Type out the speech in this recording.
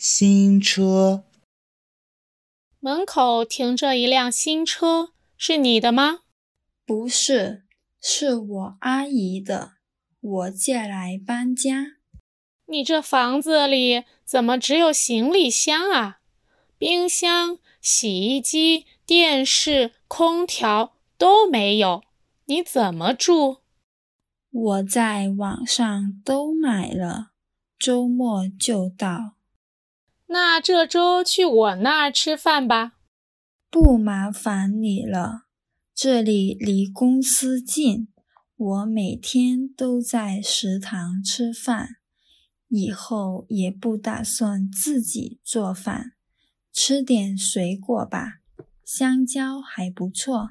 新车。门口停着一辆新车，是你的吗？不是，是我阿姨的，我借来搬家。你这房子里怎么只有行李箱啊？冰箱、洗衣机、电视、空调都没有，你怎么住？我在网上都买了，周末就到。那这周去我那儿吃饭吧。不麻烦你了，这里离公司近，我每天都在食堂吃饭，以后也不打算自己做饭。吃点水果吧，香蕉还不错。